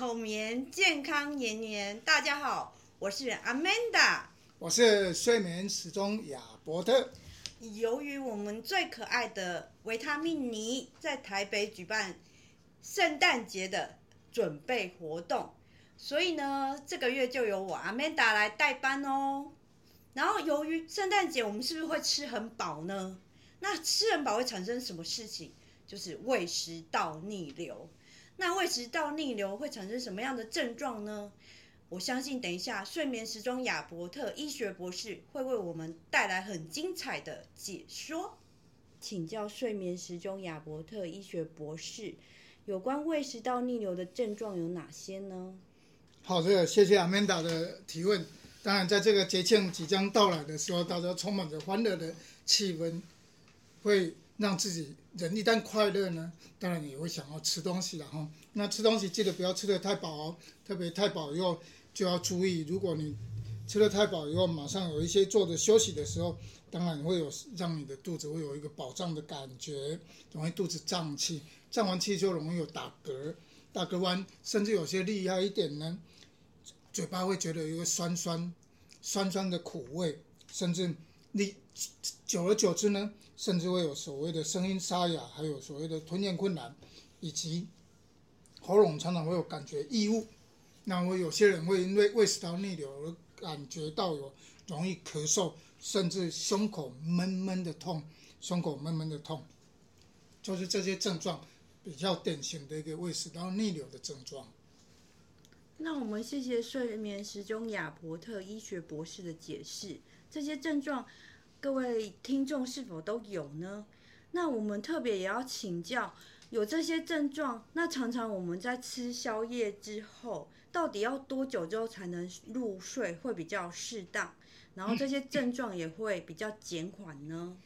好眠健康延年。大家好，我是 Amanda，我是睡眠时钟亚伯特。由于我们最可爱的维他命尼在台北举办圣诞节的准备活动，所以呢，这个月就由我 Amanda 来代班哦。然后，由于圣诞节，我们是不是会吃很饱呢？那吃很饱会产生什么事情？就是胃食道逆流。那胃食道逆流会产生什么样的症状呢？我相信等一下睡眠时钟亚伯特医学博士会为我们带来很精彩的解说。请教睡眠时钟亚伯特医学博士，有关胃食道逆流的症状有哪些呢？好的，谢谢 Amanda 的提问。当然，在这个节庆即将到来的时候，大家充满着欢乐的气氛，会。让自己人一旦快乐呢，当然也会想要吃东西了哈。那吃东西记得不要吃得太饱哦，特别太饱以后就要注意，如果你吃得太饱以后，马上有一些坐着休息的时候，当然会有让你的肚子会有一个饱胀的感觉，容易肚子胀气，胀完气就容易有打嗝、打嗝完，甚至有些厉害一点呢，嘴巴会觉得有一个酸酸、酸酸的苦味，甚至你。久而久之呢，甚至会有所谓的声音沙哑，还有所谓的吞咽困难，以及喉咙常常会有感觉异物。那我有些人会因为胃食道逆流而感觉到有容易咳嗽，甚至胸口闷闷的痛，胸口闷闷的痛，就是这些症状比较典型的一个胃食道逆流的症状。那我们谢谢睡眠时钟亚伯特医学博士的解释，这些症状。各位听众是否都有呢？那我们特别也要请教，有这些症状，那常常我们在吃宵夜之后，到底要多久之后才能入睡会比较适当？然后这些症状也会比较减缓呢？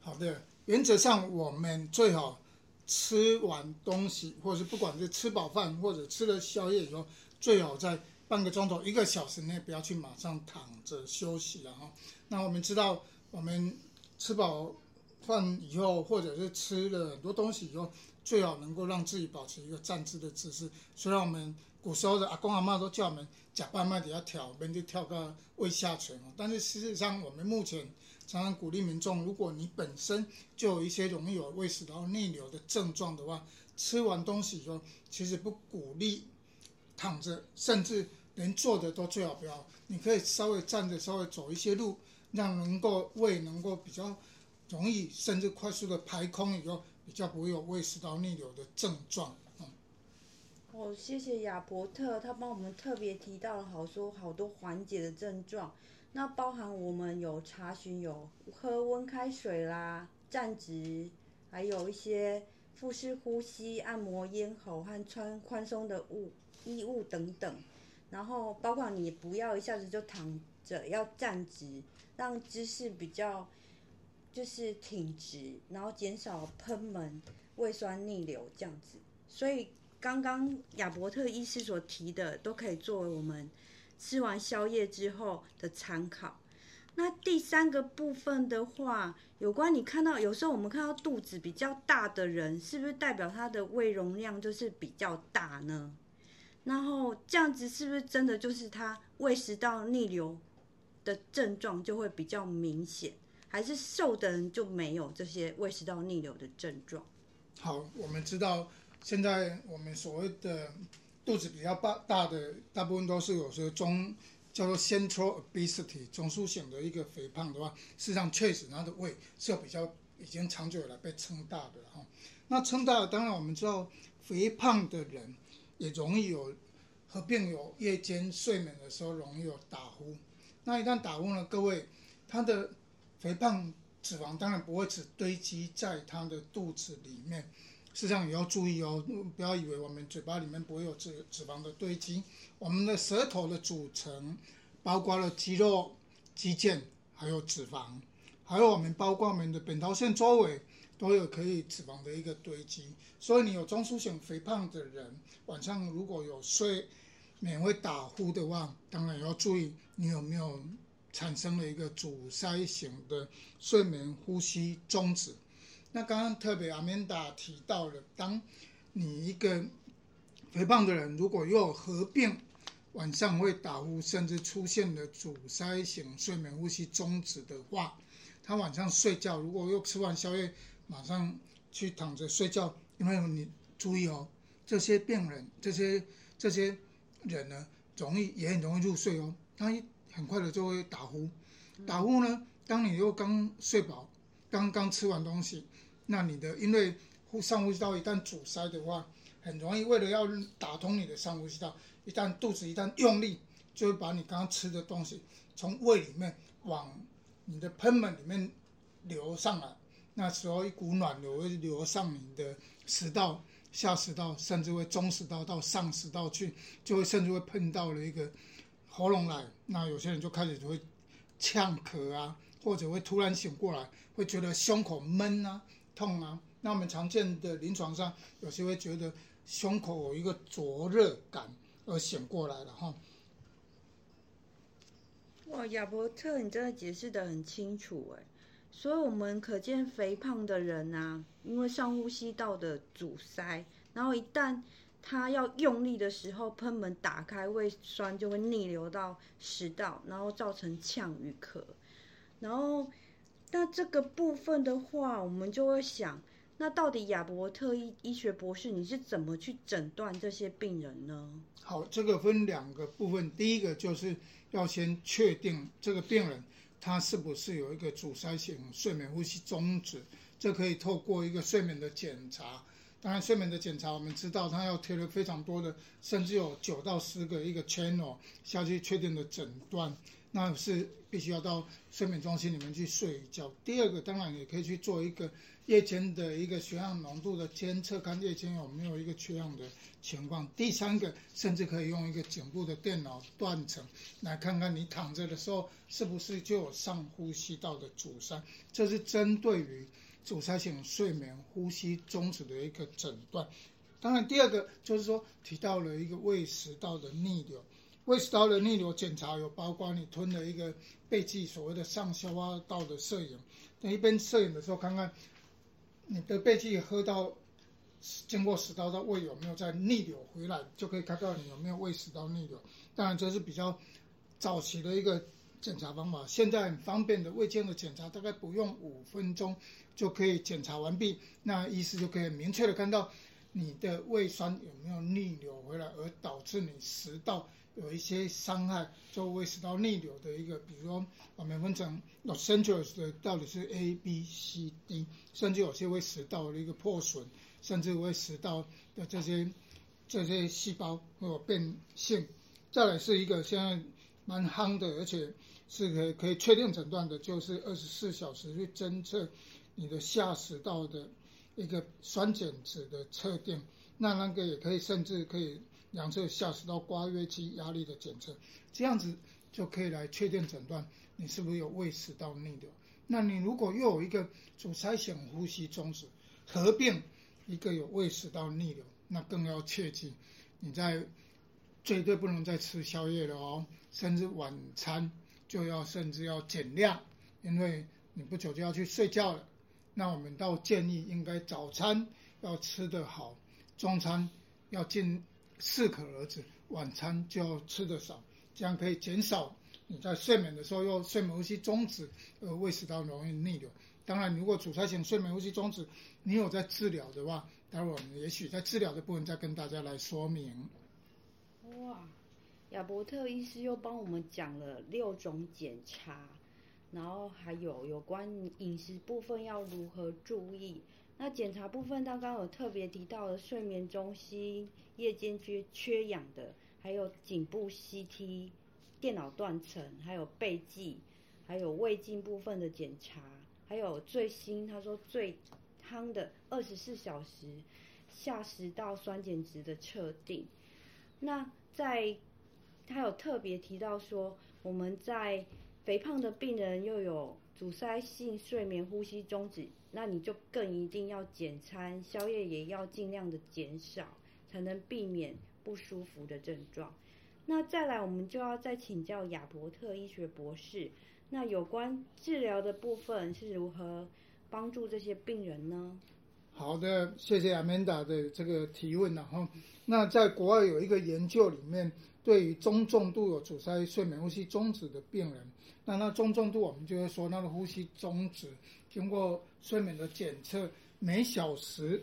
好的，原则上我们最好吃完东西，或是不管是吃饱饭或者吃了宵夜以后，最好在半个钟头、一个小时内不要去马上躺着休息了哈。那我们知道。我们吃饱饭以后，或者是吃了很多东西以后，最好能够让自己保持一个站姿的姿势。虽然我们古时候的阿公阿嬷都叫我们假扮麦底下跳，别就跳个胃下垂，但是事实上，我们目前常常鼓励民众，如果你本身就有一些容易有胃食道逆流的症状的话，吃完东西以后，其实不鼓励躺着，甚至连坐的都最好不要。你可以稍微站着，稍微走一些路。让能够胃能够比较容易，甚至快速的排空以后，比较不会有胃食道逆流的症状。哦，谢谢亚伯特，他帮我们特别提到了好多好多缓解的症状。那包含我们有查询有喝温开水啦、站直，还有一些腹式呼吸、按摩咽喉和穿宽松的物衣物等等。然后包括你不要一下子就躺着，要站直。让姿势比较就是挺直，然后减少喷门、胃酸逆流这样子。所以刚刚亚伯特医师所提的，都可以作为我们吃完宵夜之后的参考。那第三个部分的话，有关你看到有时候我们看到肚子比较大的人，是不是代表他的胃容量就是比较大呢？然后这样子是不是真的就是他胃食道逆流的症状就会比较明显，还是瘦的人就没有这些胃食道逆流的症状？好，我们知道现在我们所谓的肚子比较大大的，大部分都是有时候中叫做 central obesity 中枢型的一个肥胖的话，事实上确实他的胃是有比较已经长久以来被撑大的哈。那撑大了，当然我们知道肥胖的人也容易有合并有夜间睡眠的时候容易有打呼。那一旦打呼呢，各位，他的肥胖脂肪当然不会只堆积在他的肚子里面，实际上也要注意哦，不要以为我们嘴巴里面不会有脂脂肪的堆积，我们的舌头的组成包括了肌肉、肌腱，还有脂肪，还有我们包括我们的扁桃腺周围都有可以脂肪的一个堆积，所以你有中枢型肥胖的人，晚上如果有睡。眠会打呼的话，当然要注意你有没有产生了一个阻塞型的睡眠呼吸中止。那刚刚特别阿曼达提到了，当你一个肥胖的人如果又合并晚上会打呼，甚至出现了阻塞型睡眠呼吸中止的话，他晚上睡觉如果又吃完宵夜，马上去躺着睡觉，因为你注意哦，这些病人这些这些人呢，容易也很容易入睡哦，他一很快的就会打呼，打呼呢，当你又刚睡饱，刚刚吃完东西，那你的因为呼上呼吸道一旦阻塞的话。很容易，为了要打通你的上呼吸道，一旦肚子一旦用力，就会把你刚刚吃的东西从胃里面往你的喷门里面流上来。那时候一股暖流会流上你的食道、下食道，甚至会中食道到上食道去，就会甚至会碰到了一个喉咙来。那有些人就开始就会呛咳啊，或者会突然醒过来，会觉得胸口闷啊、痛啊。那我们常见的临床上，有些会觉得。胸口有一个灼热感而醒过来了哈。哇，亚伯特，你真的解释得很清楚哎。所以我们可见肥胖的人啊，因为上呼吸道的阻塞，然后一旦他要用力的时候，喷门打开，胃酸就会逆流到食道，然后造成呛与咳。然后，那这个部分的话，我们就会想。那到底亚伯特医医学博士，你是怎么去诊断这些病人呢？好，这个分两个部分，第一个就是要先确定这个病人他是不是有一个阻塞性睡眠呼吸终止，这可以透过一个睡眠的检查。当然，睡眠的检查我们知道，它要贴了非常多的，甚至有九到十个一个 channel 下去确定的诊断，那是必须要到睡眠中心里面去睡一觉。第二个，当然也可以去做一个。夜间的一个血氧浓度的监测，看夜间有没有一个缺氧的情况。第三个，甚至可以用一个颈部的电脑断层，来看看你躺着的时候是不是就有上呼吸道的阻塞。这是针对于阻塞性睡眠呼吸中止的一个诊断。当然，第二个就是说提到了一个胃食道的逆流。胃食道的逆流检查有包括你吞了一个钡剂，所谓的上消化道的摄影。那一边摄影的时候，看看。你的钡剂喝到，经过食道到胃有没有再逆流回来，就可以看到你有没有胃食道逆流。当然这是比较早期的一个检查方法，现在很方便的胃镜的检查，大概不用五分钟就可以检查完毕。那医师就可以明确的看到你的胃酸有没有逆流回来，而导致你食道。有一些伤害，就胃食道逆流的一个，比如说我们分成 central 的到底是 A、B、C、D，甚至有些胃食道的一个破损，甚至胃食道的这些这些细胞会有变性。再来是一个现在蛮夯的，而且是可以可以确定诊断的，就是二十四小时去侦测你的下食道的一个酸碱值的测定。那那个也可以，甚至可以。量测下食道括约肌压力的检测，这样子就可以来确定诊断你是不是有胃食道逆流。那你如果又有一个阻塞性呼吸中止，合并一个有胃食道逆流，那更要切记，你在绝对不能再吃宵夜了哦，甚至晚餐就要甚至要减量，因为你不久就要去睡觉了。那我们倒建议应该早餐要吃得好，中餐要进。适可而止，晚餐就要吃得少，这样可以减少你在睡眠的时候又睡眠呼吸中止，呃胃食道容易逆流。当然，如果阻塞性睡眠呼吸中止，你有在治疗的话，待会我们也许在治疗的部分再跟大家来说明。亚伯特医师又帮我们讲了六种检查，然后还有有关饮食部分要如何注意。那检查部分刚刚有特别提到的睡眠中心、夜间缺缺氧的，还有颈部 CT、电脑断层，还有钡剂，还有胃镜部分的检查，还有最新他说最夯的二十四小时下食道酸碱值的测定。那在他有特别提到说，我们在肥胖的病人又有阻塞性睡眠呼吸中止。那你就更一定要减餐，宵夜也要尽量的减少，才能避免不舒服的症状。那再来，我们就要再请教亚伯特医学博士，那有关治疗的部分是如何帮助这些病人呢？好的，谢谢 Amanda 的这个提问。然后，那在国外有一个研究里面，对于中重度有阻塞睡眠呼吸中止的病人，那那中重度我们就会说，那个呼吸中止，经过睡眠的检测，每小时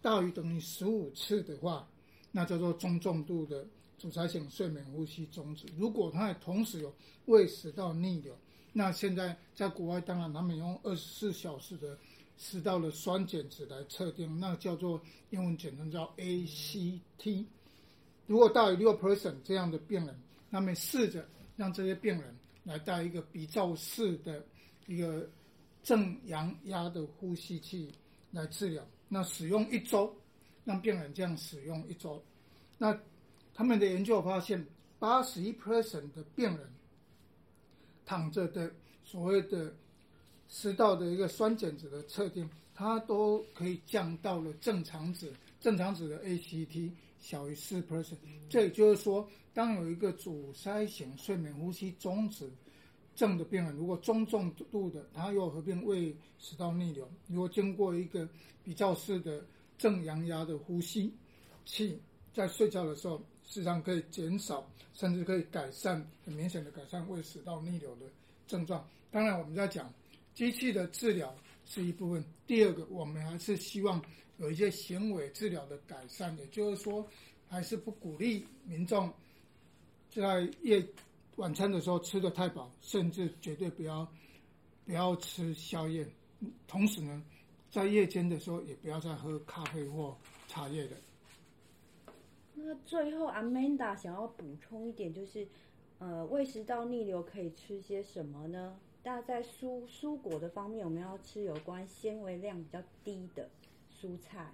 大于等于十五次的话，那叫做中重度的阻塞性睡眠呼吸中止。如果他也同时有胃食道逆流，那现在在国外，当然他们用二十四小时的吃到了酸碱值来测定，那叫做英文简称叫 ACT。如果大于六 percent 这样的病人，那么试着让这些病人来戴一个鼻罩式的一个正阳压的呼吸器来治疗。那使用一周，让病人这样使用一周，那他们的研究发现，八十一 percent 的病人躺着的所谓的食道的一个酸碱值的测定，它都可以降到了正常值，正常值的 ACT。小于四 percent，这也就是说，当有一个阻塞型睡眠呼吸中止症的病人，如果中重度的，他又合并胃食道逆流，如果经过一个比较式的正阳压的呼吸器，在睡觉的时候，实际上可以减少，甚至可以改善，很明显的改善胃食道逆流的症状。当然，我们在讲机器的治疗是一部分，第二个，我们还是希望。有一些行为治疗的改善，也就是说，还是不鼓励民众在夜晚餐的时候吃得太饱，甚至绝对不要不要吃宵夜。同时呢，在夜间的时候也不要再喝咖啡或茶叶的。那最后，Amanda 想要补充一点，就是呃，胃食道逆流可以吃些什么呢？大家在蔬蔬果的方面，我们要吃有关纤维量比较低的。蔬菜，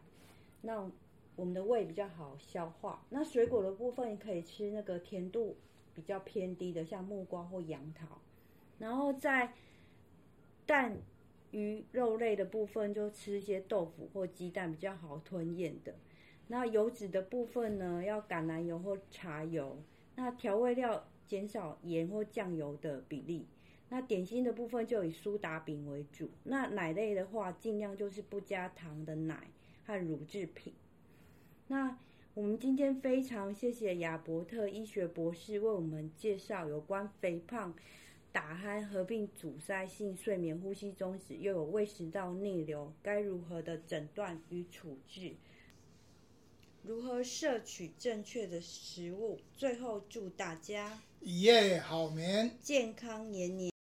那我们的胃比较好消化。那水果的部分，你可以吃那个甜度比较偏低的，像木瓜或杨桃。然后在蛋、鱼、肉类的部分，就吃一些豆腐或鸡蛋，比较好吞咽的。那油脂的部分呢，要橄榄油或茶油。那调味料减少盐或酱油的比例。那点心的部分就以苏打饼为主。那奶类的话，尽量就是不加糖的奶和乳制品。那我们今天非常谢谢亚伯特医学博士为我们介绍有关肥胖、打鼾合并阻塞性睡眠呼吸中止，又有胃食道逆流，该如何的诊断与处置？如何摄取正确的食物？最后祝大家一夜好眠，健康延年。